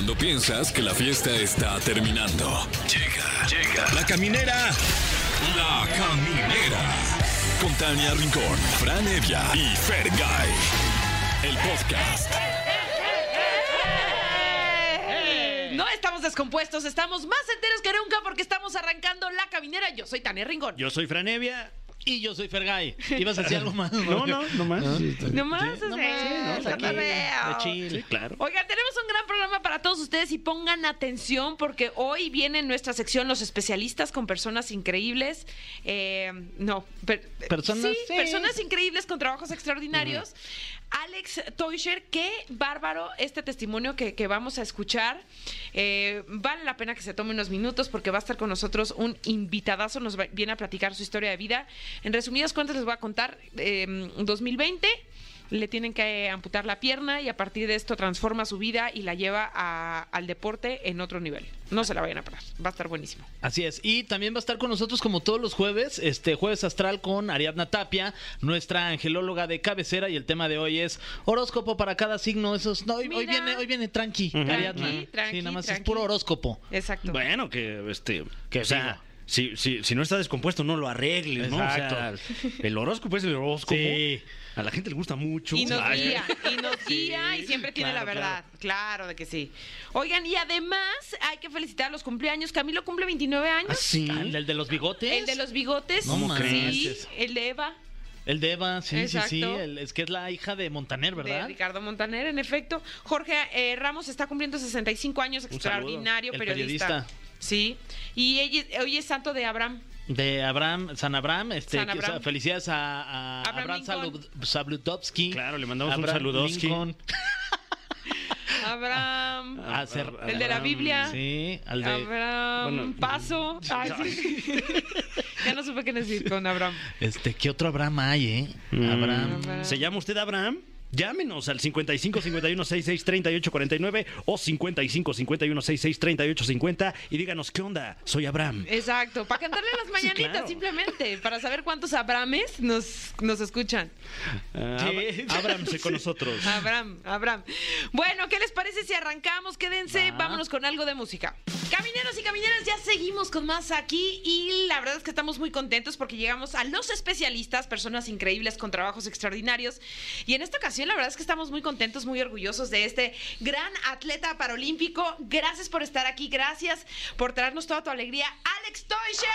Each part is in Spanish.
Cuando piensas que la fiesta está terminando. Llega, llega. La caminera. La caminera. Con Tania Rincón, Fran Evia y Fergay. El podcast. No estamos descompuestos, estamos más enteros que nunca porque estamos arrancando la caminera. Yo soy Tania Ringón. Yo soy Franevia. Y yo soy Fergay. ¿Ibas a decir algo más? No, no, no más. Sí, está bien. No más, Sí, no más, sí, aquí, de chill. Sí, claro. Oigan, tenemos un gran programa para todos ustedes y pongan atención porque hoy viene en nuestra sección los especialistas con personas increíbles. Eh, no, per- Personas, sí, sí. personas increíbles con trabajos extraordinarios. Alex Teuscher, qué bárbaro este testimonio que, que vamos a escuchar. Eh, vale la pena que se tome unos minutos porque va a estar con nosotros un invitadazo, nos va- viene a platicar su historia de vida. En resumidas cuentas les voy a contar, eh, 2020 le tienen que amputar la pierna y a partir de esto transforma su vida y la lleva a- al deporte en otro nivel. No se la vayan a parar, va a estar buenísimo. Así es. Y también va a estar con nosotros como todos los jueves, este jueves astral con Ariadna Tapia, nuestra angelóloga de cabecera y el tema de hoy es horóscopo para cada signo. Esos no, hoy, hoy viene hoy viene tranqui. Ariadna. Tranqui, tranqui, sí, nada más es puro horóscopo. Exacto. Bueno, que este. Que o sea, si, si, si no está descompuesto, no lo arregles, ¿no? O sea, Exacto. el horóscopo es el horóscopo. Sí. A la gente le gusta mucho. Y nos Ay, guía, y nos guía y siempre tiene claro, la verdad. Claro. de que sí. Oigan, y además hay que felicitar los cumpleaños. Camilo cumple 29 ¿Ah, años. sí? Ah, ¿El de los bigotes? El de los bigotes. No sí. manches. El de Eva, El de Eva, sí, sí, sí. El- es que es la hija de Montaner, de ¿verdad? Ricardo Montaner, en efecto. Jorge eh, Ramos está cumpliendo 65 años, extraordinario El periodista. periodista. Sí. Y ella- hoy es santo de Abraham. De Abraham, San Abraham, este, San que- Abraham. sea, felicidades a, a Abraham Abraham, Sabludovsky. Claro, le mandamos un Abraham saludowski. Lincoln. Abraham. A ser- El de la Biblia. Sí, al de Abraham. Bueno, Paso. Ay, sí. ya no supe qué decir con Abraham. este, ¿qué otro Abraham hay, eh? Mm. Abraham. Abraham. ¿Se llama usted Abraham? Llámenos al 55 51 66 38 49 o 55 51 66 38 50 y díganos qué onda. Soy Abraham. Exacto, para cantarle las mañanitas claro. simplemente, para saber cuántos Abrames nos, nos escuchan. Ah, Sí. Ab- Ábranse con nosotros. Abraham, Abraham. Bueno, ¿qué les parece si arrancamos? Quédense, Va. vámonos con algo de música. Camineros y camineras, ya seguimos con más aquí y la verdad es que estamos muy contentos porque llegamos a los especialistas, personas increíbles con trabajos extraordinarios. Y en esta ocasión la verdad es que estamos muy contentos, muy orgullosos de este gran atleta paralímpico. Gracias por estar aquí, gracias por traernos toda tu alegría. Alex Toysher.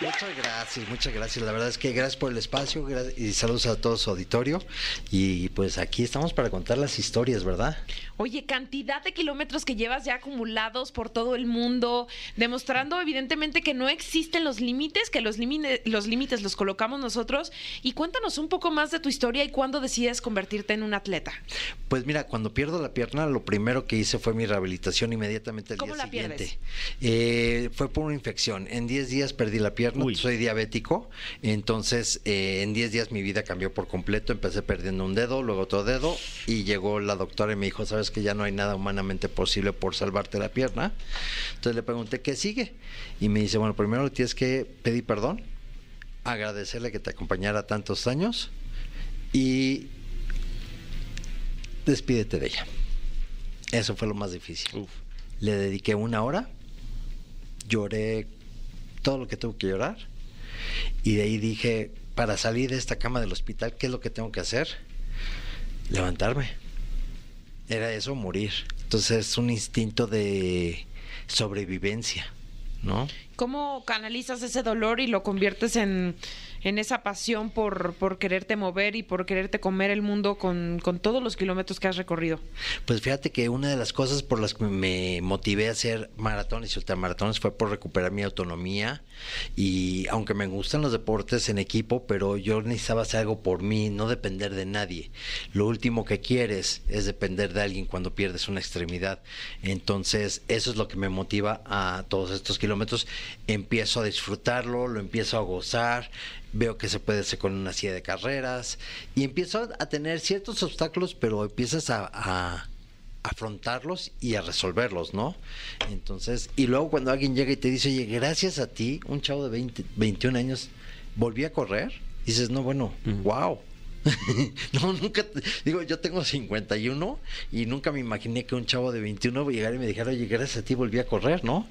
Muchas gracias, muchas gracias. La verdad es que gracias por el espacio y saludos a todo su auditorio. Y pues aquí estamos para contar las historias, ¿verdad? Oye, cantidad de kilómetros que llevas ya acumulados por todo el mundo, demostrando evidentemente que no existen los límites, que los, límite- los límites los colocamos nosotros. Y cuéntanos un poco más de tu historia y cuándo decides convertirte en un atleta. Pues mira, cuando pierdo la pierna, lo primero que hice fue mi rehabilitación inmediatamente el ¿Cómo día la siguiente. pierdes? Eh, fue por una infección. En 10 días perdí la pierna, Uy. soy diabético. Entonces, eh, en 10 días mi vida cambió por completo. Empecé perdiendo un dedo, luego otro dedo. Y llegó la doctora y me dijo, sabes que ya no hay nada humanamente posible por salvarte la pierna. Entonces le pregunté, ¿qué sigue? Y me dice, bueno, primero tienes que pedir perdón, agradecerle que te acompañara tantos años y despídete de ella. Eso fue lo más difícil. Uf. Le dediqué una hora, lloré todo lo que tuve que llorar y de ahí dije, para salir de esta cama del hospital, ¿qué es lo que tengo que hacer? Levantarme. Era eso, morir. Entonces es un instinto de sobrevivencia, ¿no? ¿Cómo canalizas ese dolor y lo conviertes en, en esa pasión por, por quererte mover y por quererte comer el mundo con, con todos los kilómetros que has recorrido? Pues fíjate que una de las cosas por las que me motivé a hacer maratones y ultramaratones fue por recuperar mi autonomía y aunque me gustan los deportes en equipo, pero yo necesitaba hacer algo por mí, no depender de nadie. Lo último que quieres es depender de alguien cuando pierdes una extremidad. Entonces, eso es lo que me motiva a todos estos kilómetros. Empiezo a disfrutarlo, lo empiezo a gozar, veo que se puede hacer con una silla de carreras y empiezo a tener ciertos obstáculos, pero empiezas a, a afrontarlos y a resolverlos, ¿no? Entonces, y luego cuando alguien llega y te dice, oye, gracias a ti, un chavo de 20, 21 años, volví a correr, dices, no, bueno, wow, no, nunca, digo, yo tengo 51 y nunca me imaginé que un chavo de 21 llegara y me dijera, oye, gracias a ti volví a correr, ¿no?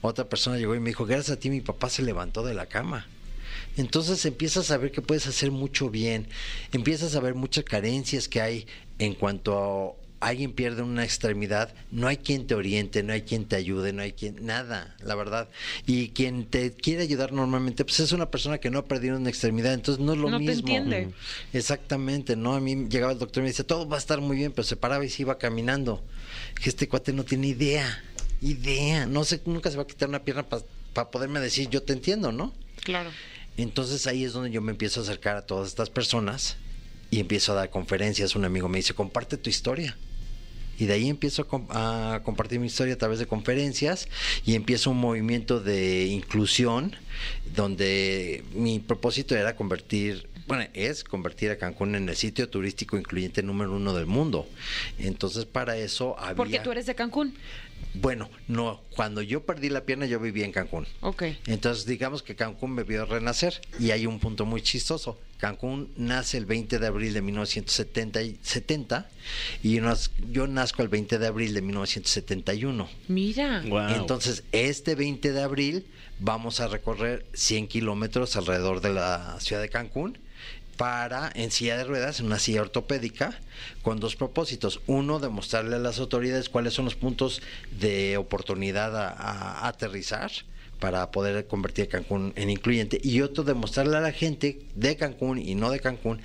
Otra persona llegó y me dijo, gracias a ti mi papá se levantó de la cama. Entonces empiezas a ver que puedes hacer mucho bien, empiezas a ver muchas carencias que hay en cuanto a alguien pierde una extremidad, no hay quien te oriente, no hay quien te ayude, no hay quien, nada, la verdad. Y quien te quiere ayudar normalmente, pues es una persona que no ha perdido una extremidad, entonces no es lo No te mismo. entiende. Exactamente, ¿no? A mí llegaba el doctor y me decía, todo va a estar muy bien, pero se paraba y se iba caminando. Que este cuate no tiene idea, idea, no sé, nunca se va a quitar una pierna para poderme decir, yo te entiendo, ¿no? Claro. Entonces ahí es donde yo me empiezo a acercar a todas estas personas y empiezo a dar conferencias. Un amigo me dice, comparte tu historia. Y de ahí empiezo a, com- a compartir mi historia a través de conferencias y empiezo un movimiento de inclusión donde mi propósito era convertir, bueno, es convertir a Cancún en el sitio turístico incluyente número uno del mundo. Entonces para eso había... Porque tú eres de Cancún. Bueno, no, cuando yo perdí la pierna yo vivía en Cancún. Ok. Entonces, digamos que Cancún me vio renacer y hay un punto muy chistoso. Cancún nace el 20 de abril de 1970 y, 70, y nos- yo nazco el 20 de abril de 1971. Mira. Wow. Entonces, este 20 de abril vamos a recorrer 100 kilómetros alrededor de la ciudad de Cancún para, en silla de ruedas, en una silla ortopédica, con dos propósitos. Uno, demostrarle a las autoridades cuáles son los puntos de oportunidad a, a aterrizar para poder convertir Cancún en incluyente. Y otro, demostrarle a la gente de Cancún y no de Cancún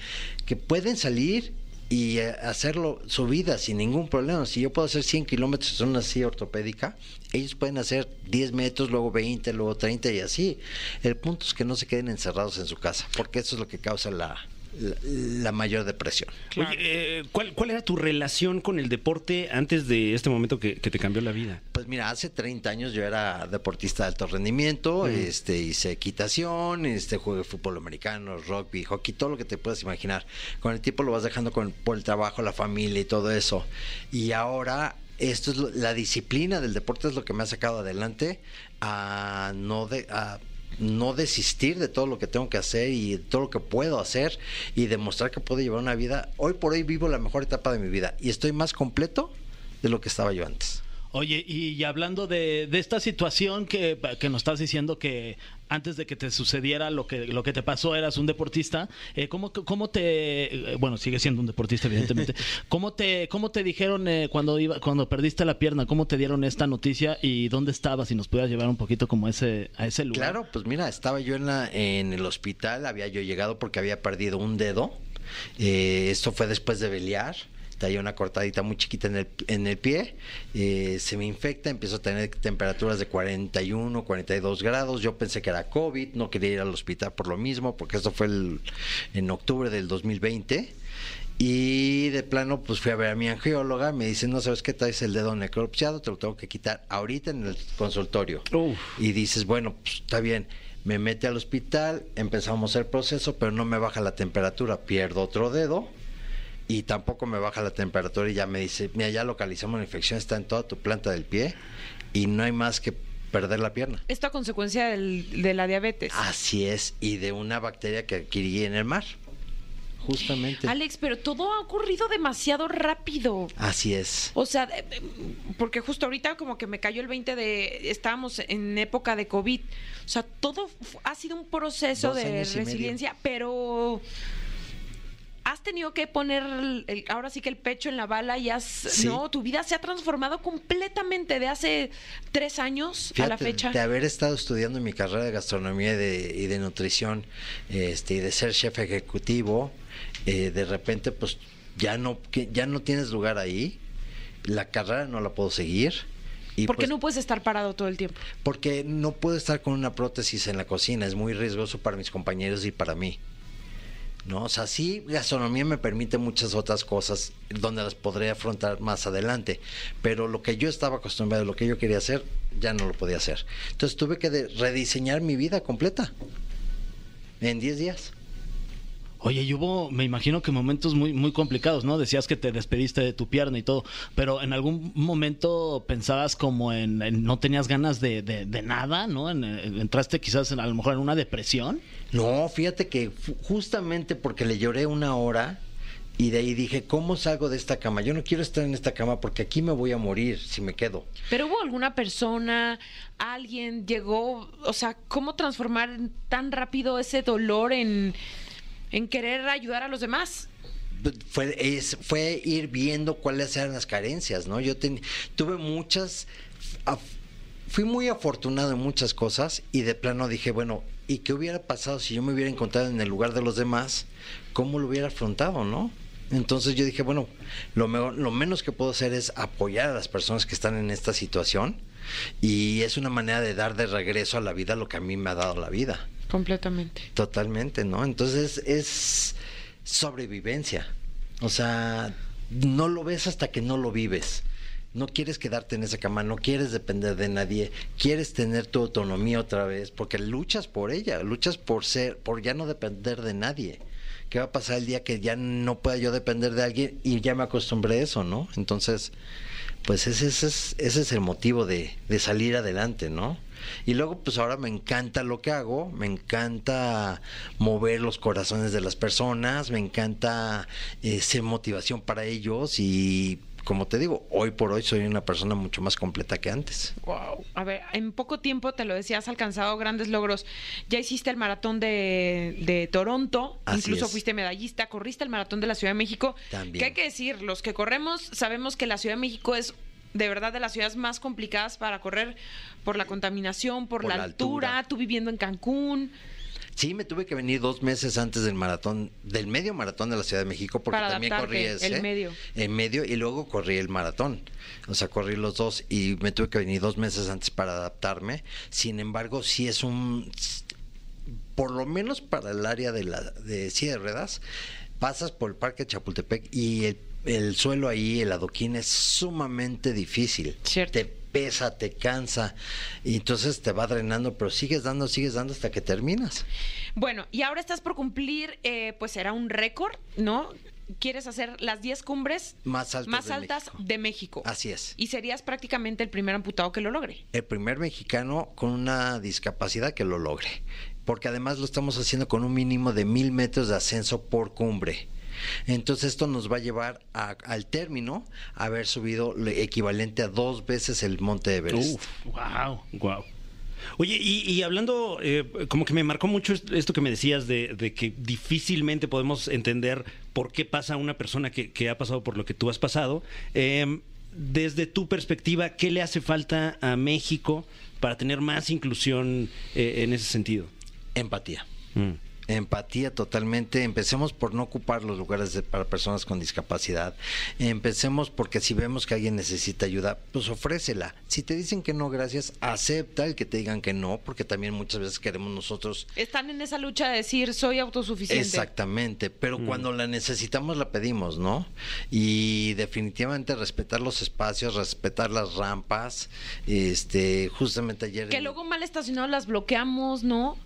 que pueden salir y eh, hacerlo su vida sin ningún problema. Si yo puedo hacer 100 kilómetros en una silla ortopédica, ellos pueden hacer 10 metros, luego 20, luego 30 y así. El punto es que no se queden encerrados en su casa, porque eso es lo que causa la, la, la mayor depresión. Claro. Oye, eh, ¿cuál, cuál era tu relación con el deporte antes de este momento que, que te cambió la vida? Pues mira, hace 30 años yo era deportista de alto rendimiento, este, hice equitación, este, jugué fútbol americano, rugby, hockey, todo lo que te puedas imaginar. Con el tiempo lo vas dejando con, por el trabajo, la familia y todo eso. Y ahora esto es lo- la disciplina del deporte es lo que me ha sacado adelante a no de, a no desistir de todo lo que tengo que hacer y todo lo que puedo hacer y demostrar que puedo llevar una vida. Hoy por hoy vivo la mejor etapa de mi vida y estoy más completo de lo que estaba yo antes. Oye, y hablando de, de esta situación que, que nos estás diciendo que antes de que te sucediera lo que, lo que te pasó eras un deportista, eh, ¿cómo, ¿cómo te... eh, Bueno, sigue siendo un deportista, evidentemente. ¿Cómo te, cómo te dijeron eh, cuando, iba, cuando perdiste la pierna? ¿Cómo te dieron esta noticia y dónde estabas? Si nos pudieras llevar un poquito como a ese, a ese lugar. Claro, pues mira, estaba yo en, la, en el hospital, había yo llegado porque había perdido un dedo. Eh, esto fue después de pelear. Traía una cortadita muy chiquita en el, en el pie. Eh, se me infecta, empiezo a tener temperaturas de 41, 42 grados. Yo pensé que era COVID, no quería ir al hospital por lo mismo, porque esto fue el- en octubre del 2020. Y de plano, pues fui a ver a mi angióloga. Me dice, no sabes qué traes el dedo necropsiado, te lo tengo que quitar ahorita en el consultorio. Uf. Y dices, bueno, pues está bien. Me mete al hospital, empezamos el proceso, pero no me baja la temperatura. Pierdo otro dedo y tampoco me baja la temperatura. Y ya me dice, mira, ya localizamos la infección, está en toda tu planta del pie y no hay más que perder la pierna. Esto a consecuencia del- de la diabetes. Así es, y de una bacteria que adquirí en el mar. Justamente. Alex, pero todo ha ocurrido demasiado rápido. Así es. O sea, porque justo ahorita como que me cayó el 20 de, estábamos en época de COVID. O sea, todo ha sido un proceso Dos de resiliencia, pero has tenido que poner el- ahora sí que el pecho en la bala y has, Sí. no, tu vida se ha transformado completamente de hace tres años a la fecha. De haber estado estudiando mi carrera de gastronomía y de, y de nutrición, este, y de ser chef ejecutivo, eh, de repente, pues ya no, ya no tienes lugar ahí. La carrera no la puedo seguir. Y ¿Por qué pues, no puedes estar parado todo el tiempo? Porque no puedo estar con una prótesis en la cocina, es muy riesgoso para mis compañeros y para mí. ¿No? O sea, sí, gastronomía me permite muchas otras cosas donde las podré afrontar más adelante, pero lo que yo estaba acostumbrado, lo que yo quería hacer, ya no lo podía hacer. Entonces tuve que rediseñar mi vida completa en 10 días. Oye, y hubo, me imagino que momentos muy, muy complicados, ¿no? Decías que te despediste de tu pierna y todo, pero en algún momento pensabas como en, en no tenías ganas de, de- de nada, ¿no? En- en- entraste quizás en- a lo mejor en una depresión. No, fíjate que justamente porque le lloré una hora y de ahí dije, ¿cómo salgo de esta cama? Yo no quiero estar en esta cama porque aquí me voy a morir si me quedo. Pero hubo alguna persona, alguien llegó, o sea, ¿cómo transformar tan rápido ese dolor en, en querer ayudar a los demás? fue, es- fue ir viendo cuáles eran las carencias, ¿no? Yo ten- tuve muchas, fui muy afortunado en muchas cosas y de plano dije, bueno, ¿y qué hubiera pasado si yo me hubiera encontrado en el lugar de los demás? ¿Cómo lo hubiera afrontado, no? Entonces yo dije, bueno, lo, mejor- lo menos que puedo hacer es apoyar a las personas que están en esta situación y es una manera de dar de regreso a la vida lo que a mí me ha dado la vida. Completamente. Totalmente, ¿no? Entonces es sobrevivencia. O sea, no lo ves hasta que no lo vives. No quieres quedarte en esa cama, no quieres depender de nadie, quieres tener tu autonomía otra vez, porque luchas por ella, luchas por ser, por ya no depender de nadie. ¿Qué va a pasar el día que ya no pueda yo depender de alguien y ya me acostumbré a eso, ¿no? Entonces, pues ese, ese es, ese es el motivo de, de salir adelante, ¿no? Y luego, pues ahora me encanta lo que hago, me encanta mover los corazones de las personas, me encanta eh, ser motivación para ellos y, como te digo, hoy por hoy soy una persona mucho más completa que antes. Wow. A ver, en poco tiempo te lo decía, has alcanzado grandes logros. Ya hiciste el maratón de, de Toronto, Así incluso es. fuiste medallista, corriste el maratón de la Ciudad de México. También. Que hay que decir, los que corremos sabemos que la Ciudad de México es de verdad de las ciudades más complicadas para correr por la contaminación, por, Por la, la altura, altura. tú viviendo en Cancún. Sí, me tuve que venir dos meses antes del maratón, del medio maratón de la Ciudad de México, porque Para también corrí ese. el medio. En medio y luego corrí el maratón. O sea, corrí los dos y me tuve que venir dos meses antes para adaptarme. Sin embargo, sí es un. Por lo menos para el área de la de silla de ruedas, pasas por el Parque Chapultepec y el, el suelo ahí, el adoquín, es sumamente difícil. Cierto. Te pesa, te cansa y entonces te va drenando, pero sigues dando, sigues dando hasta que terminas. Bueno, y ahora estás por cumplir, eh, pues será un récord, ¿no? Quieres hacer las 10 cumbres Más altas más de altas México. de México. Así es. Y serías prácticamente el primer amputado que lo logre. el primer mexicano con una discapacidad que lo logre. Porque además lo estamos haciendo con un mínimo de mil metros de ascenso por cumbre. Entonces esto nos va a llevar a- al término a haber subido lo equivalente a dos veces el monte Everest. Uf, Wow. Wow. Oye, y, y hablando, eh, como que me marcó mucho est- esto que me decías de, de que difícilmente podemos entender por qué pasa una persona que, que ha pasado por lo que tú has pasado. Eh, desde tu perspectiva, ¿qué le hace falta a México para tener más inclusión eh, en ese sentido? Empatía. Mm. Empatía totalmente. Empecemos por no ocupar los lugares de- para personas con discapacidad. Empecemos porque si vemos que alguien necesita ayuda, pues ofrécela. Si te dicen que no, gracias, acepta el que te digan que no, porque también muchas veces queremos nosotros Están en esa lucha de decir soy autosuficiente. Exactamente, pero cuando la necesitamos la pedimos, ¿no? Y definitivamente respetar los espacios, respetar las rampas, este, justamente ayer... Que luego mal estacionados las bloqueamos, ¿no?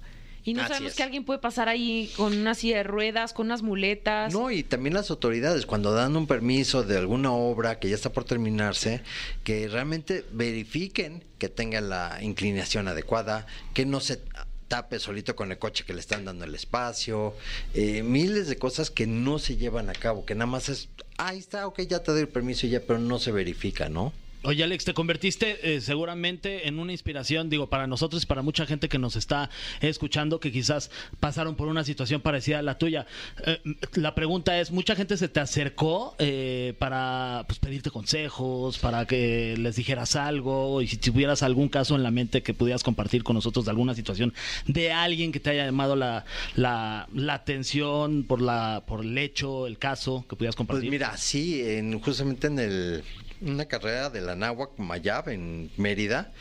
Y no Así sabemos es. que alguien puede pasar ahí con una silla de ruedas, con unas muletas. No, y también las autoridades, cuando dan un permiso de alguna obra que ya está por terminarse, que realmente verifiquen que tenga la inclinación adecuada, que no se tape solito con el coche que le están dando el espacio, eh, miles de cosas que no se llevan a cabo, que nada más es, ahí está, ok, ya te doy el permiso y ya, pero no se verifica, ¿no? Oye, Alex, te convertiste eh, seguramente en una inspiración, digo, para nosotros y para mucha gente que nos está escuchando que quizás pasaron por una situación parecida a la tuya. Eh, la pregunta es, ¿mucha gente se te acercó eh, para pues, pedirte consejos, para que les dijeras algo? Y si tuvieras algún caso en la mente que pudieras compartir con nosotros de alguna situación de alguien que te haya llamado la, la, la atención por, la, por el hecho, el caso, que pudieras Pues compartir. mira, sí, en, justamente en el, una carrera de la Náhuac Mayab en Mérida,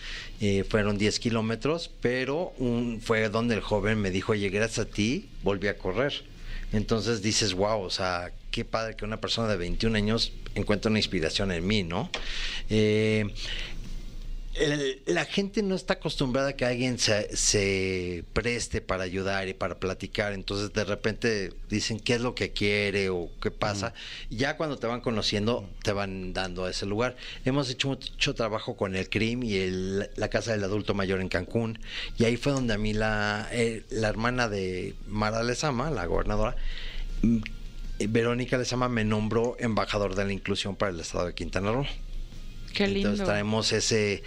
eh, fueron 10 kilómetros, pero un, fue donde el joven me dijo, oye, gracias a ti volví a correr. Entonces dices, wow, o sea, qué padre que una persona de 21 años encuentre una inspiración en mí, ¿no? Eh, el- la gente no está acostumbrada a que alguien se, se preste para ayudar y para platicar. Entonces, de repente dicen qué es lo que quiere o qué pasa. Ya cuando te van conociendo, te van dando a ese lugar. Hemos hecho mucho trabajo con el CRIM y el- la Casa del Adulto Mayor en Cancún. Y ahí fue donde a mí la, eh, la hermana de Mara Lezama, la gobernadora, mm, Verónica Lezama, me nombró embajador de la inclusión para el estado de Quintana Roo. Qué lindo. Entonces traemos ese,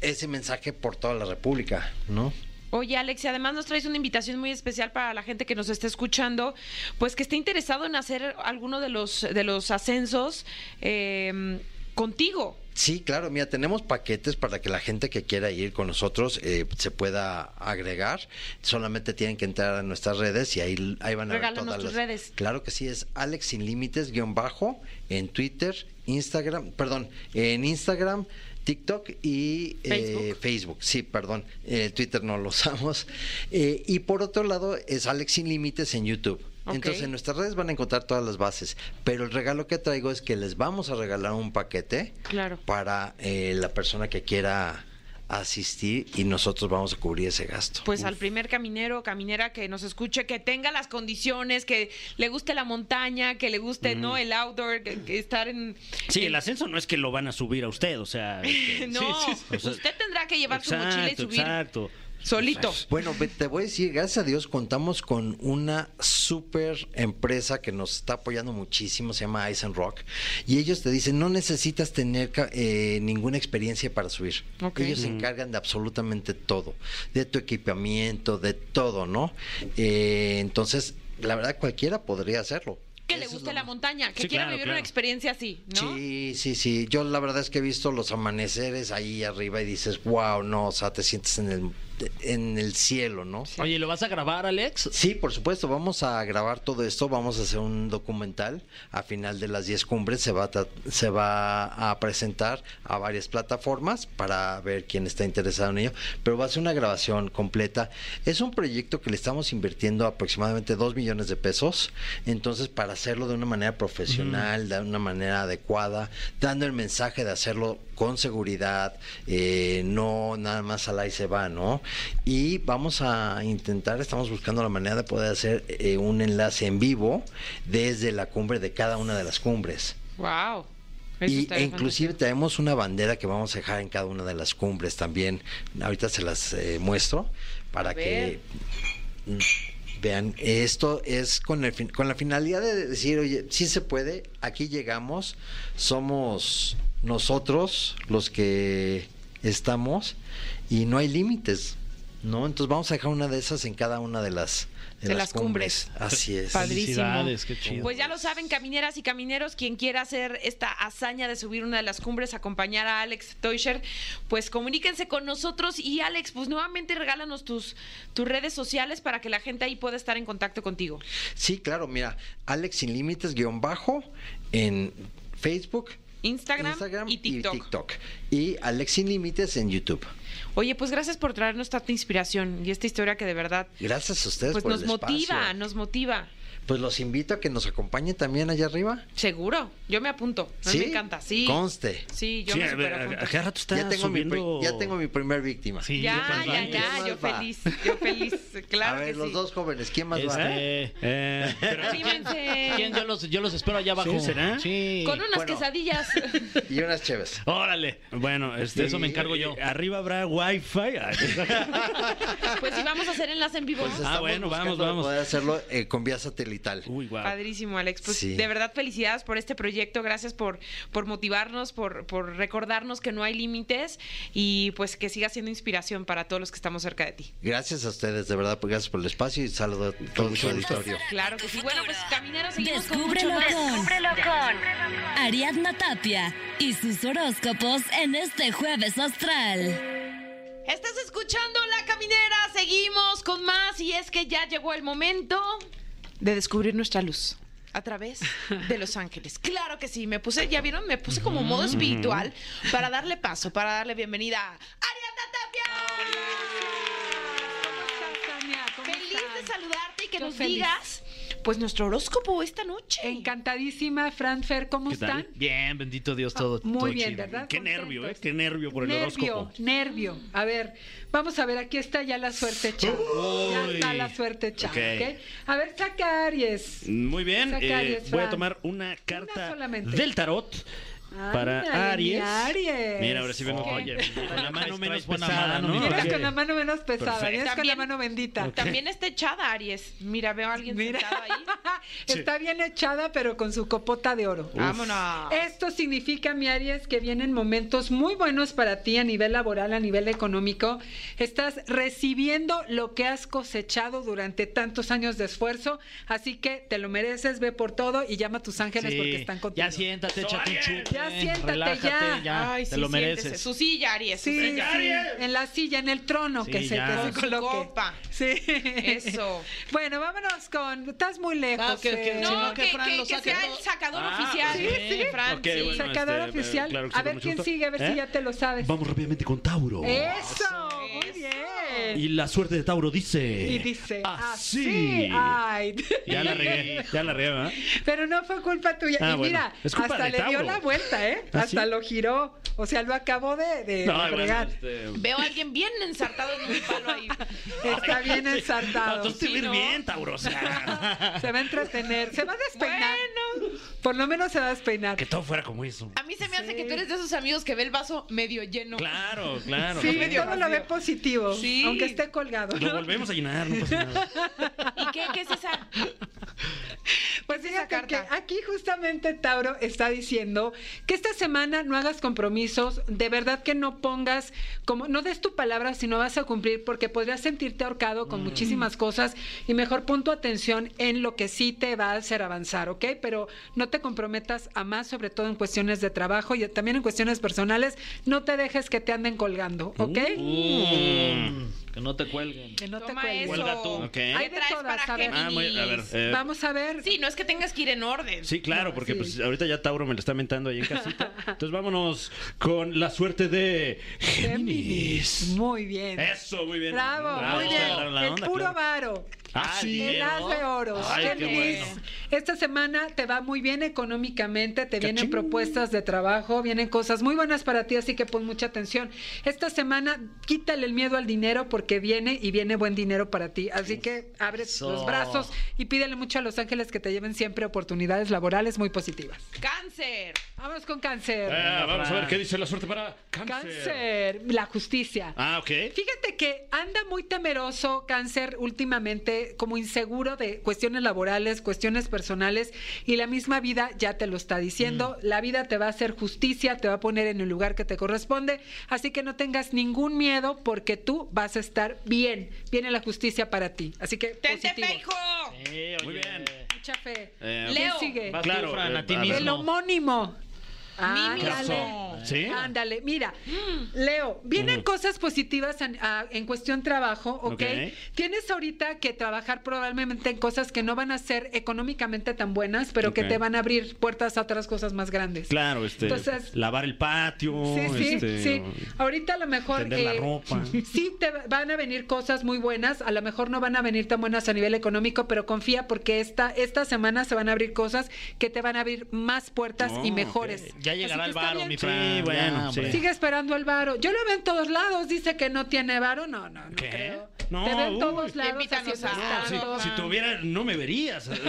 ese mensaje por toda la República, ¿no? Oye, Alex, y además nos traes una invitación muy especial para la gente que nos está escuchando, pues que esté interesado en hacer alguno de los, de los ascensos eh, contigo. Sí, claro, mira, tenemos paquetes para que la gente que quiera ir con nosotros eh, se pueda agregar. Solamente tienen que entrar a nuestras redes y ahí, ahí van a Regálanos ver todas tus las redes. Claro que sí, es Alex Sin Límites guion bajo en Twitter, Instagram, perdón, en Instagram, TikTok y eh, Facebook. Facebook. Sí, perdón, eh, Twitter no lo usamos. Eh, y por otro lado es Alex Sin Límites en YouTube. Entonces en nuestras redes van a encontrar todas las bases, pero el regalo que traigo es que les vamos a regalar un paquete Claro. para eh, la persona que quiera asistir y nosotros vamos a cubrir ese gasto. Pues al primer caminero o caminera que nos escuche, que tenga las condiciones, que le guste la montaña, que le guste no el outdoor, que, que estar en... Sí, en- el ascenso no es que lo van a subir a usted, o sea. este, No, sí, sí, o sea, usted tendrá que llevar su mochila y subir Exacto. Solito. Bueno, te voy a decir, gracias a Dios contamos con una super empresa que nos está apoyando muchísimo, se llama Ice and Rock, y ellos te dicen, no necesitas tener eh, ninguna experiencia para subir. Ok. Ellos se encargan de absolutamente todo, de tu equipamiento, de todo, ¿no? Eh, entonces, la verdad, cualquiera podría hacerlo. Que le guste la más- montaña, que Sí, quiera claro, vivir claro. una experiencia así, ¿no? Sí, sí, sí. Yo la verdad es que he visto los amaneceres ahí arriba y dices, wow, no, o sea, te sientes en el, en el cielo, ¿no? Oye, ¿lo vas a grabar, Alex? Sí, por supuesto, vamos a grabar todo esto, vamos a hacer un documental a final de las 10 cumbres, se va a, se va a presentar a varias plataformas para ver quién está interesado en ello, pero va a ser una grabación completa. Es un proyecto que le estamos invirtiendo aproximadamente 2 millones de pesos, entonces para hacerlo de una manera profesional, de una manera adecuada, dando el mensaje de hacerlo con seguridad, eh, no nada más al ahí se va, ¿no? Y vamos a intentar, estamos buscando la manera de poder hacer eh, un enlace en vivo desde la cumbre de cada una de las cumbres. Wow. Y, e inclusive tenemos una bandera que vamos a dejar en cada una de las cumbres también. Ahorita se las eh, muestro para que mm, vean. Esto es con, el fin- con la finalidad de decir, oye, sí se puede, aquí llegamos, somos nosotros los que estamos y no hay límites, ¿no? Entonces vamos a dejar una de esas en cada una de las, de De las las cumbres. Así es. Padrísimo. Felicidades, qué chido. Pues ya lo saben, camineras y camineros, quien quiera hacer esta hazaña de subir una de las cumbres, acompañar a Alex Teuscher, pues comuníquense con nosotros y Alex, pues nuevamente regálanos tus, tus redes sociales para que la gente ahí pueda estar en contacto contigo. Sí, claro, mira, Alex Sin Límites guion bajo en Facebook, Instagram, y TikTok. Y Alex Sin Límites en YouTube. Oye, pues gracias por traernos tanta inspiración y esta historia que de verdad Gracias a ustedes pues por nos el espacio. motiva, nos motiva. Pues los invito a que nos acompañen también allá arriba. Seguro, yo me apunto. A mí ¿Sí? me encanta, sí. Conste. Sí, yo Sí, me a ver, superapunto. a, a cada rato está Ya tengo, mi, pri- subiendo... ya tengo mi primer víctima. Sí, Ya, ya, ya, ¿Quién yo va? feliz, yo feliz, claro a ver, que los sí. dos jóvenes, ¿quién más va? Este, Eh, pero- Anímense. ¿quién? Yo los, yo los espero allá abajo. ¿Sí? ¿Será? Sí. Con unas Bueno. quesadillas. Y unas chéves. Órale. bueno, este, De eso me encargo yo. eh, Arriba habrá wifi. Pues sí, vamos a hacer enlace en vivo. Pues estamos bueno, vamos, vamos. Poder hacerlo eh, con vía satelital. Uy. Padrísimo, Alex. Pues Sí. de verdad, felicidades por este proyecto. Gracias por, por motivarnos, por, por recordarnos que no hay límites y pues que siga siendo inspiración para todos los que estamos cerca de ti. Gracias a ustedes, de verdad, pues, gracias por el espacio y saludo a todo su auditorio. Claro que sí. Bueno, pues camineros, seguimos con mucho Descúbrelo más. con Descúbrelo con Ariadna Tapia y sus horóscopos en este jueves astral. Estás escuchando La Caminera, seguimos con más y es que ya llegó el momento de descubrir nuestra luz a través de Los Ángeles. Claro que sí, me puse, ya vieron, me puse como modo espiritual para darle paso, para darle bienvenida a Ariadna Tapia. ¿Cómo estás, Tania? ¿Cómo Feliz de estás? saludarte y que Yo nos feliz. digas pues nuestro horóscopo esta noche. Encantadísima, Fran Fer, ¿cómo ¿Qué tal? están? Bien, bendito Dios, todo. Muy todo bien, chido. ¿verdad? Qué nervio, ¿eh? Qué nervio por el nervio, horóscopo. nervio. A ver, vamos a ver, aquí está ya la suerte echada. Ya Uy. está la suerte echada, Ok. ¿ok? A ver, saca Aries. Muy bien, Saca eh, voy a tomar una carta del tarot para Aries. Aries. Mira, ahora sí vengo con, Oye, con la mano menos buena pesada, ¿no? Vienes con la mano menos pesada, vienes con la También- mano bendita. También está echada, Aries. Mira, veo a alguien Mira. sentado ahí. Está bien echada, pero con su copota de oro. Vámonos. Esto significa, mi Aries, que vienen momentos muy buenos para ti a nivel laboral, a nivel económico. Estás recibiendo lo que has cosechado durante tantos años de esfuerzo, así que te lo mereces, ve por todo y llama a tus ángeles Sí, porque están contigo. Ya siéntate, échate un chupe. Ya siéntate, relájate, ya. ya. Ay, te sí, lo siéntese. mereces. Su silla, Aries. su Sí, en la silla, en el trono, Sí, que, se, que se coloque. copa. Sí. Eso. Bueno, vámonos con. Estás muy lejos. Ah, que- que- si No, que Fran sea el sacador Ah, oficial. sí, Sí, Fran. Ok, sí. bueno. Sacador este, oficial. claro a ver quién gusto. sigue, a ver si ¿Eh? ya te lo sabes. Vamos rápidamente con Tauro. Eso, muy Eso. Bien. Y la suerte de Tauro dice. Y dice Así. así. Ay. Ya la regué, ya la regué, ¿verdad? Pero no fue culpa tuya. Ah, y bueno. mira, Es culpa hasta le dio la vuelta, ¿eh? ¿Ah, hasta sí? lo giró. O sea, lo acabó de, de No, fregar. este, Veo a alguien bien ensartado en un palo ahí. Está bien No, ensartado. tú te Sí, ¿no? bien, Tauro. O sea, Se va a entretener. Se va a despeinar. Bueno. Por lo menos se va a despeinar. que todo fuera como eso. A mí se me hace que tú eres de esos amigos que ve el vaso medio lleno. Claro, claro. Sí, no, medio todo lo ve positivo. Sí. Aunque esté colgado. Lo volvemos a llenar, no pasa nada. ¿Y qué, qué es esa? ¿Qué es esa fíjate que carta? aquí justamente Tauro está diciendo que esta semana no hagas compromisos, de verdad que no pongas, como no des tu palabra si no vas a cumplir, porque podrías sentirte ahorcado Mm. con muchísimas cosas y mejor pon tu atención en lo que sí te va a hacer avanzar, ¿ok? Pero no te comprometas a más, sobre todo en cuestiones de trabajo y también en cuestiones personales, no te dejes que te anden colgando, ¿ok? Mm, que no te cuelguen. Que no te cuelguen. eso. Cuelga tú. Ok. ¿Qué Hay de todas, para a ver. Ah, muy- a ver, eh, Vamos a ver. Sí, no es que tengas que ir en orden. Sí, claro, No, porque sí. pues ahorita ya Tauro me lo está mentando ahí en casita. Entonces vámonos con la suerte de Géminis. Muy bien. Eso, muy bien. Bravo, muy bien. la el puro claro. varo. Ah, sí. El as de oros. Ay, qué bueno. Esta semana te va muy bien económicamente, te vienen propuestas de trabajo, vienen cosas muy buenas para ti, así que pon mucha atención. Esta semana quítale el miedo al dinero porque viene y viene buen dinero para ti. Así que abre Eso. los brazos y pídele mucho a los ángeles que te lleven siempre oportunidades laborales muy positivas. Cáncer. Vamos con cáncer. Ah, vamos a ver qué dice la suerte para cáncer. Cáncer, la justicia. Ah, ok. Fíjate que anda muy temeroso cáncer últimamente, como inseguro de cuestiones laborales, cuestiones personales, y la misma vida ya te lo está diciendo. La vida te va a hacer justicia, te va a poner en el lugar que te corresponde, así que no tengas ningún miedo porque tú vas a estar bien. Viene la justicia para ti. Así que Tente positivo. fe, hijo. Eh, Muy bien. Mucha fe. Eh, ¿Quién Leo. sigue? Claro, Fran, eh, a ti a ver. El mismo. Homónimo. Mímico. Ándale. ¿Sí? Ándale, mira, Leo, vienen cosas positivas en, ah, en cuestión trabajo, ¿ok? Ok. Tienes ahorita que trabajar probablemente en cosas que no van a ser económicamente tan buenas, pero que te van a abrir puertas a otras cosas más grandes. Claro, este. Entonces- lavar el patio. Sí, sí, este, sí. Ahorita a lo mejor... Tender la ropa. Sí, te van a venir cosas muy buenas, a lo mejor no van a venir tan buenas a nivel económico, pero confía porque esta, esta semana se van a abrir cosas que te van a abrir más puertas Oh, y mejores. Ya llegará el varo, mi Sí, Fran. bueno, ya, sí. hombre. Sigue esperando el varo. Yo lo veo en todos lados. Dice que no tiene varo. No, no, no ¿Qué? creo. No, Te veo en todos lados. Invítanos haciendo a- No, si, si tuviera, no me verías.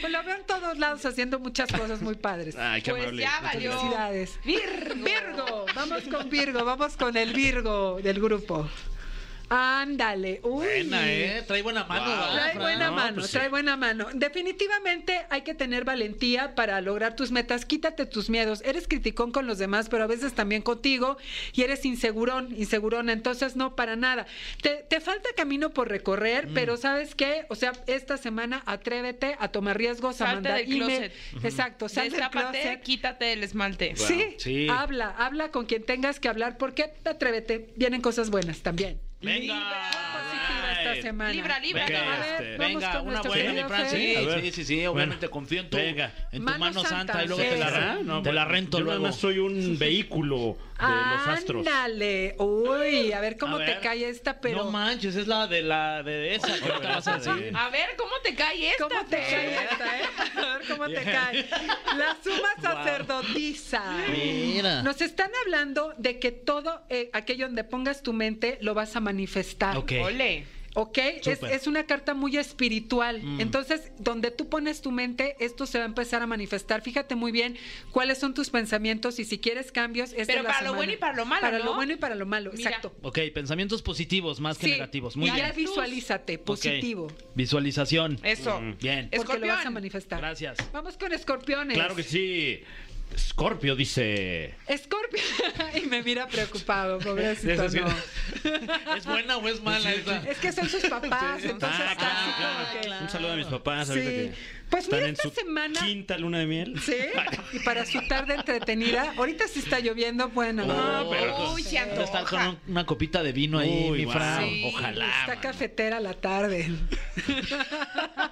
Pues lo veo en todos lados haciendo muchas cosas muy padres. Ay, qué Pues amable. ya valió. Felicidades. Virgo. Virgo. Vamos con Virgo. Vamos con el Virgo del grupo. Ándale. Uy. Buena, ¿eh? Trae buena mano. Wow. ¿verdad, Trae Fran? buena No, mano, pues sí. trae buena mano. Definitivamente hay que tener valentía para lograr tus metas. Quítate tus miedos. Eres criticón con los demás, pero a veces también contigo y eres insegurón, insegurona. Entonces, no, para nada. Te, te falta camino por recorrer, Mm. pero ¿sabes qué? O sea, esta semana atrévete a tomar riesgos, a Salte mandar del email. closet. Exacto, sal del closet. quítate el esmalte. Sí, Sí. habla, habla con quien tengas que hablar porque atrévete, vienen cosas buenas también. Venga. Positivas esta semana. Libra, libra. Venga, no. A ver, este, vamos venga, con una buena, mi Fran. Sí, sí, sí, sí, obviamente Bueno, confío en tu, venga. en tu Mano mano santa, santa y luego sí. te la, te la rento yo luego. nada más soy un vehículo los astros. Ándale. Uy, a ver cómo A te cae esta, pero. No manches, es la de la de esa que ahorita vas a decir. A ver, ¿cómo te cae esta? ¿Cómo te cae esta, eh? A ver cómo te cae. La suma sacerdotisa. Mira. Nos están hablando de que todo eh, aquello donde pongas tu mente lo vas a manifestar. Ok. Ole. ¿Ok? Es, Súper. es una carta muy espiritual. Mm. Entonces, donde tú pones tu mente, esto se va a empezar a manifestar. Fíjate muy bien cuáles son tus pensamientos y si quieres cambios. esta Pero es la para lo semana. bueno y para lo malo, Para ¿no? lo bueno y para lo malo, Mira. exacto. Ok, pensamientos positivos más que Sí, negativos. Muy y bien. ya visualízate, positivo. Visualización. Eso. Bien. Porque lo vas a Escorpión. manifestar. Gracias. Vamos con escorpiones. Claro que sí. Scorpio dice. Escorpio. y me mira preocupado, pobrecito. No. ¿Es buena o es mala esa? Es que son sus papás, entonces Ah, está claro, así claro. como que- Un saludo a mis papás ahorita Sí. que Pues están mira, en esta su semana- quinta luna de miel. Sí, y para su tarde entretenida. Ahorita sí está lloviendo, bueno. Ah, no, pero- Uy, se De estar con un- una copita de vino ahí, Uy, mi guau, Fran. Sí. Ojalá. Está mano. cafetera la tarde.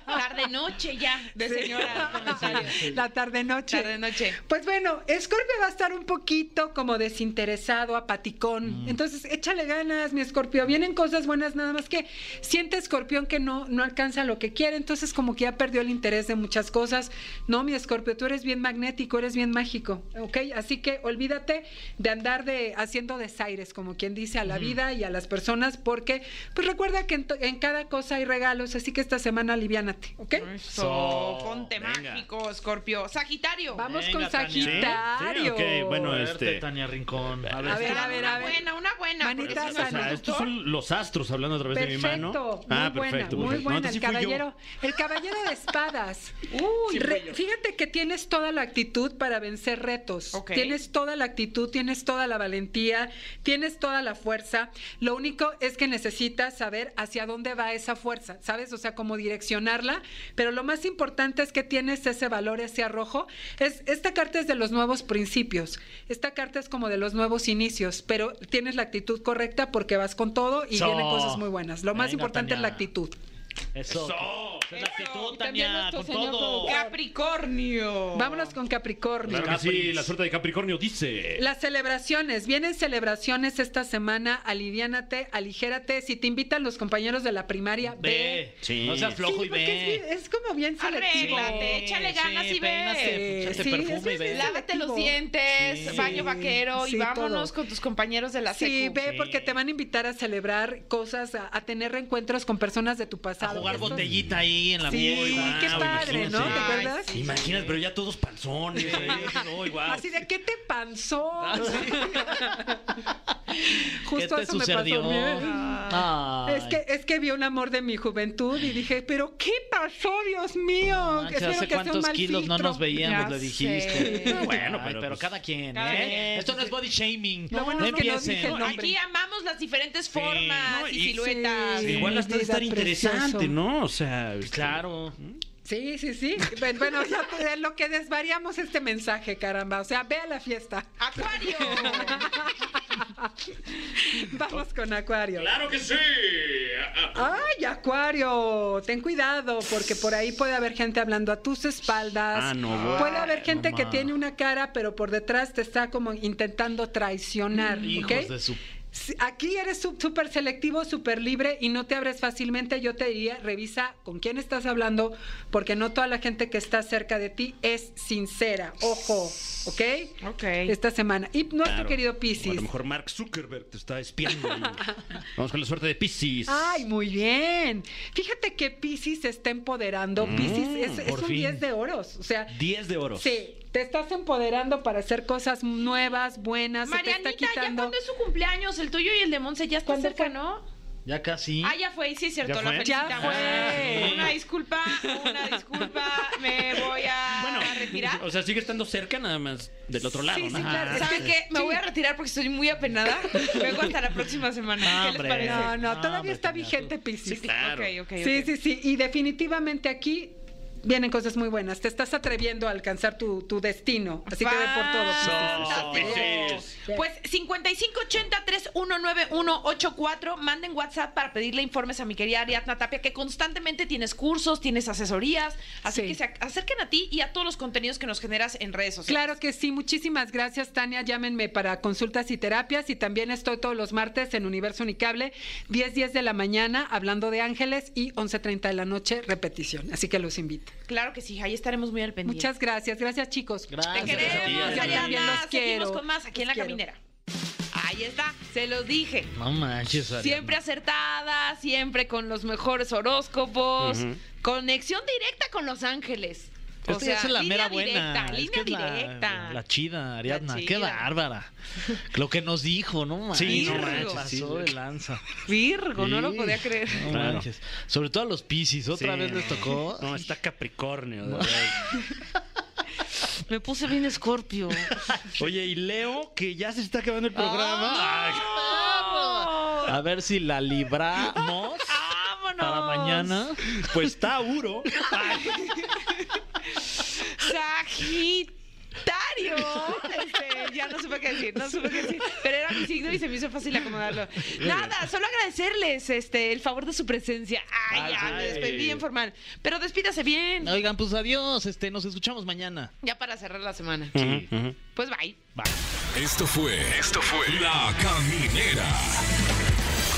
Tarde noche ya, de señora comentario. La tarde noche. Tarde noche. Pues bueno, Scorpio va a estar un poquito como desinteresado, Mm. apaticón. Entonces, échale ganas, mi Scorpio. Vienen cosas buenas, nada más que siente Escorpión que no, no alcanza lo que quiere. Entonces, como que ya perdió el interés de muchas cosas. No, mi Scorpio, tú eres bien magnético, eres bien mágico. ¿Ok? Así que olvídate de andar de haciendo desaires, como quien dice, a la vida y a las personas, porque, pues recuerda que en, to- en cada cosa hay regalos. Así que esta semana aliviánate. ¿Ok? Eso, ponte Venga. mágico, Scorpio. Sagitario. Vamos Venga, con. Sagitario. Sí, ok, bueno, este- Tania Rincón. A A ver, ver, a ver, a una ver. buena, una buena. Manita porque si O sea, estos son los astros hablando a través de mi mano. Perfecto, ah, muy buena, perfecto. muy perfecto. buena. No, el fui yo. caballero, el caballero de espadas. Uy, Re- fíjate que tienes toda la actitud para vencer retos. Ok. Tienes toda la actitud, tienes toda la valentía, tienes toda la fuerza. Lo único es que necesitas saber hacia dónde va esa fuerza, ¿sabes? O sea, cómo direccionarla. Pero lo más importante es que tienes ese valor, ese arrojo. Es, esta carta es de los nuevos principios. Esta carta es como de los nuevos inicios, pero tienes la actitud correcta porque vas con todo y vienen cosas muy buenas. Lo más Venga, importante es la actitud. Eso. Eso. Esa Es la actitud, Tania, nuestro con señor todo. Capricornio. Vámonos con Capricornio. Claro que sí, Capris. la suerte de Capricornio dice. Las celebraciones, vienen celebraciones esta semana, aliviánate, aligérate. Si te invitan los compañeros de la primaria, ve. Ve. Sí. No seas flojo Sí, y ve. es, es como bien selectivo. Arréglate, échale ganas y ve. peínate, Sí, perfume y ve. Lávate los dientes, Sí. baño vaquero Sí, y vámonos todo. con tus compañeros de la Sí, secu. ve Sí. porque te van a invitar a celebrar cosas, a, a tener reencuentros con personas de tu A pasado. jugar Esto- botellita ahí en la Sí, guau, qué padre, ¿no? ¿Te acuerdas? sí. Imaginas, pero ya todos panzones. ahí. Uy, guau. Así de, ¿qué te pasó? Ah, Justo ¿Qué te eso me pasó. a mí. Ay. Es que, es que vi un amor de mi juventud y dije, pero ¿qué pasó, Dios mío? Manches, Espero ¿Hace que sea un cuántos mal kilos no nos veíamos? Ya Le sé. dijiste. Ah, bueno, Ay, pero pero pues- cada quien, Cada ¿eh? quien. Esto no es body shaming. Lo bueno no es que no empiecen. dije el nombre. Aquí amamos las diferentes formas no, y, y- siluetas. Sí. Igual hasta de estar interesante. ¿no? O sea, este, Claro. Sí, sí, sí. Bueno, ya te- lo que desvariamos este mensaje, caramba. O sea, ve a la fiesta. Acuario. Vamos con Acuario. Claro que sí. Ay, Acuario, ten cuidado porque por ahí puede haber gente hablando a tus espaldas. Ah, no. Puede haber gente que tiene una cara, pero por detrás te está como intentando traicionar. ¿ok? Hijos de su... Aquí eres sú- súper selectivo, súper libre y no te abres fácilmente. Yo te diría, revisa con quién estás hablando, porque no toda la gente que está cerca de ti es sincera. Ojo, ¿ok? Ok. Esta semana. Y nuestro Claro. querido O a Piscis. lo mejor Mark Zuckerberg te está espiando. Vamos con la suerte de Pisces. Ay, muy bien. Fíjate que Piscis se está empoderando. Piscis es, es por un fin. 10 de oros. O sea, 10 de oro. sí, te estás empoderando para hacer cosas nuevas, buenas. se te Marianita, está ya cuando es su cumpleaños, el tuyo y el de Monse ya está ¿Cuándo cerca, fue? ¿no? Ya casi. Ah, ya fue, sí es cierto, ¿Ya la fue? Ya fue. Una disculpa, una disculpa, me voy a Bueno, retirar. o sea, sigue estando cerca nada más del otro lado. Sí, sí, ¿no? claro. Ah, ¿Saben que- qué? Me sí. voy a retirar porque estoy muy apenada. Vengo hasta la próxima semana. ¿Qué les parece? No, no, No, todavía hombre, está vigente Piscis. Sí, claro. Ok, ok, Sí, sí, sí. Y definitivamente aquí vienen cosas muy buenas. Te estás atreviendo a alcanzar tu, tu destino. Así que ve por todo. Fantástico. Pues 5580-319184. Manden WhatsApp para pedirle informes a mi querida Ariadna Tapia, que constantemente tienes cursos, tienes asesorías. Así Sí. que se ac- acerquen a ti y a todos los contenidos que nos generas en redes sociales. Claro que sí, muchísimas gracias Tania, llámenme para consultas y terapias y también estoy todos los martes en Universo Unicable, 10, 10 de la mañana hablando de ángeles y 11.30 de la noche repetición, así que los invito. Claro que sí, ahí estaremos muy al pendiente. Muchas gracias, gracias chicos. Gracias. Te queremos, a ti, Yo Ariadna. también los Seguimos quiero. con más aquí en La quiero. Caminera. Ahí está, se los dije. No manches, Ariadna. Siempre acertada, siempre con los mejores horóscopos. Conexión directa con Los Ángeles. O Esta sea, ya es la línea mera directa, buena. Es línea que es la- directa. La, chida, Ariadna. La Qué bárbara. Lo que nos dijo, ¿no manches? Sí, no manches, pasó sí. de lanza. Virgo, no lo podía creer. No Claro. manches. Sobre todo a los Piscis. Otra Sí. vez les tocó. No, está Capricornio. de. Me puse bien escorpio. Oye, y Leo, que ya se está acabando el programa. Ay, A ver si la libramos ¡Vámonos! para mañana. pues Tauro. Sagitario. Este, ya no supe qué decir, no supe qué decir. Pero era mi signo y se me hizo fácil acomodarlo. Nada, solo agradecerles este, el favor de su presencia. Ay, ya, me despedí bien formal. Pero despídase bien. Oigan, pues adiós. Este, nos escuchamos mañana. Ya para cerrar la semana. Ujú. Pues bye. Esto fue. Esto fue. La Caminera.